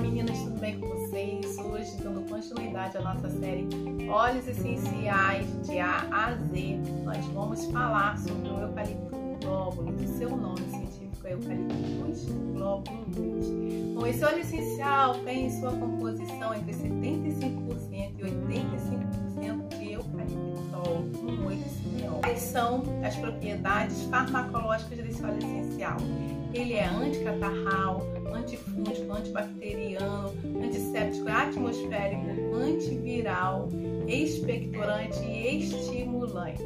meninas, tudo bem com vocês? Hoje então, dando continuidade à nossa série Óleos Essenciais de A a Z, nós vamos falar sobre o eucalipto glóbulo, seu nome científico é eucaliptus glóbulo. Bom, esse óleo essencial tem sua composição entre são as propriedades farmacológicas desse óleo essencial? Ele é anticatarral, antifúngico, antibacteriano, antisséptico atmosférico, antiviral, expectorante e estimulante.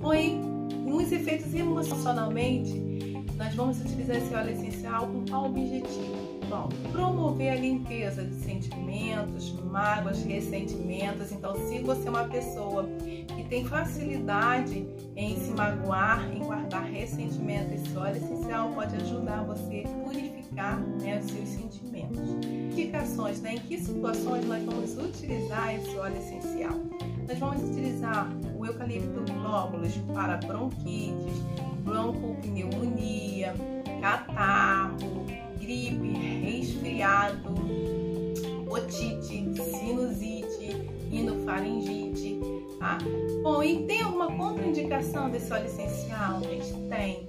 Porém, nos efeitos emocionalmente, nós vamos utilizar esse óleo essencial com qual objetivo? Promover a limpeza de sentimentos, mágoas, ressentimentos. Então, se você é uma pessoa que tem facilidade em se magoar, em guardar ressentimento, esse óleo essencial pode ajudar você a purificar né, os seus sentimentos. Indicações, né? Em que situações nós vamos utilizar esse óleo essencial? Nós vamos utilizar o eucalipto glóbulos para bronquites, broncopneumonia, catarro, gripe, resfriado, otite, sinusite, rinofaringite, tá? Bom, e tem alguma contraindicação desse óleo essencial? Gente, tem.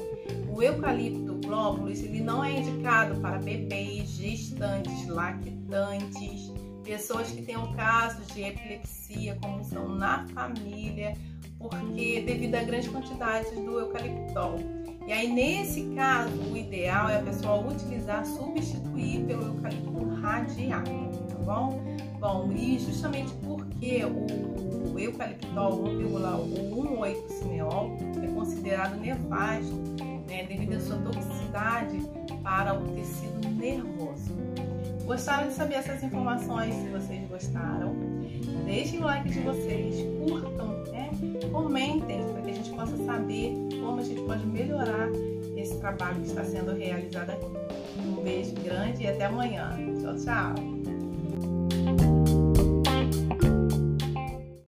O eucalipto glóbulos, ele não é indicado para bebês, gestantes, lactantes, pessoas que tenham casos de epilepsia, como são na família, porque devido à grande quantidade do eucaliptol. E aí, nesse caso, o ideal é a pessoa utilizar, substituir pelo eucalipto radiado, tá bom? Bom, e justamente porque o, o eucaliptol 1,18-cineol é considerado nefasto, né, devido à sua toxicidade para o tecido nervoso. Gostaram de saber essas informações? Se vocês gostaram, deixem o like de vocês, curtam, né? comentem possa saber como a gente pode melhorar esse trabalho que está sendo realizado aqui. Um beijo grande e até amanhã. Tchau, tchau!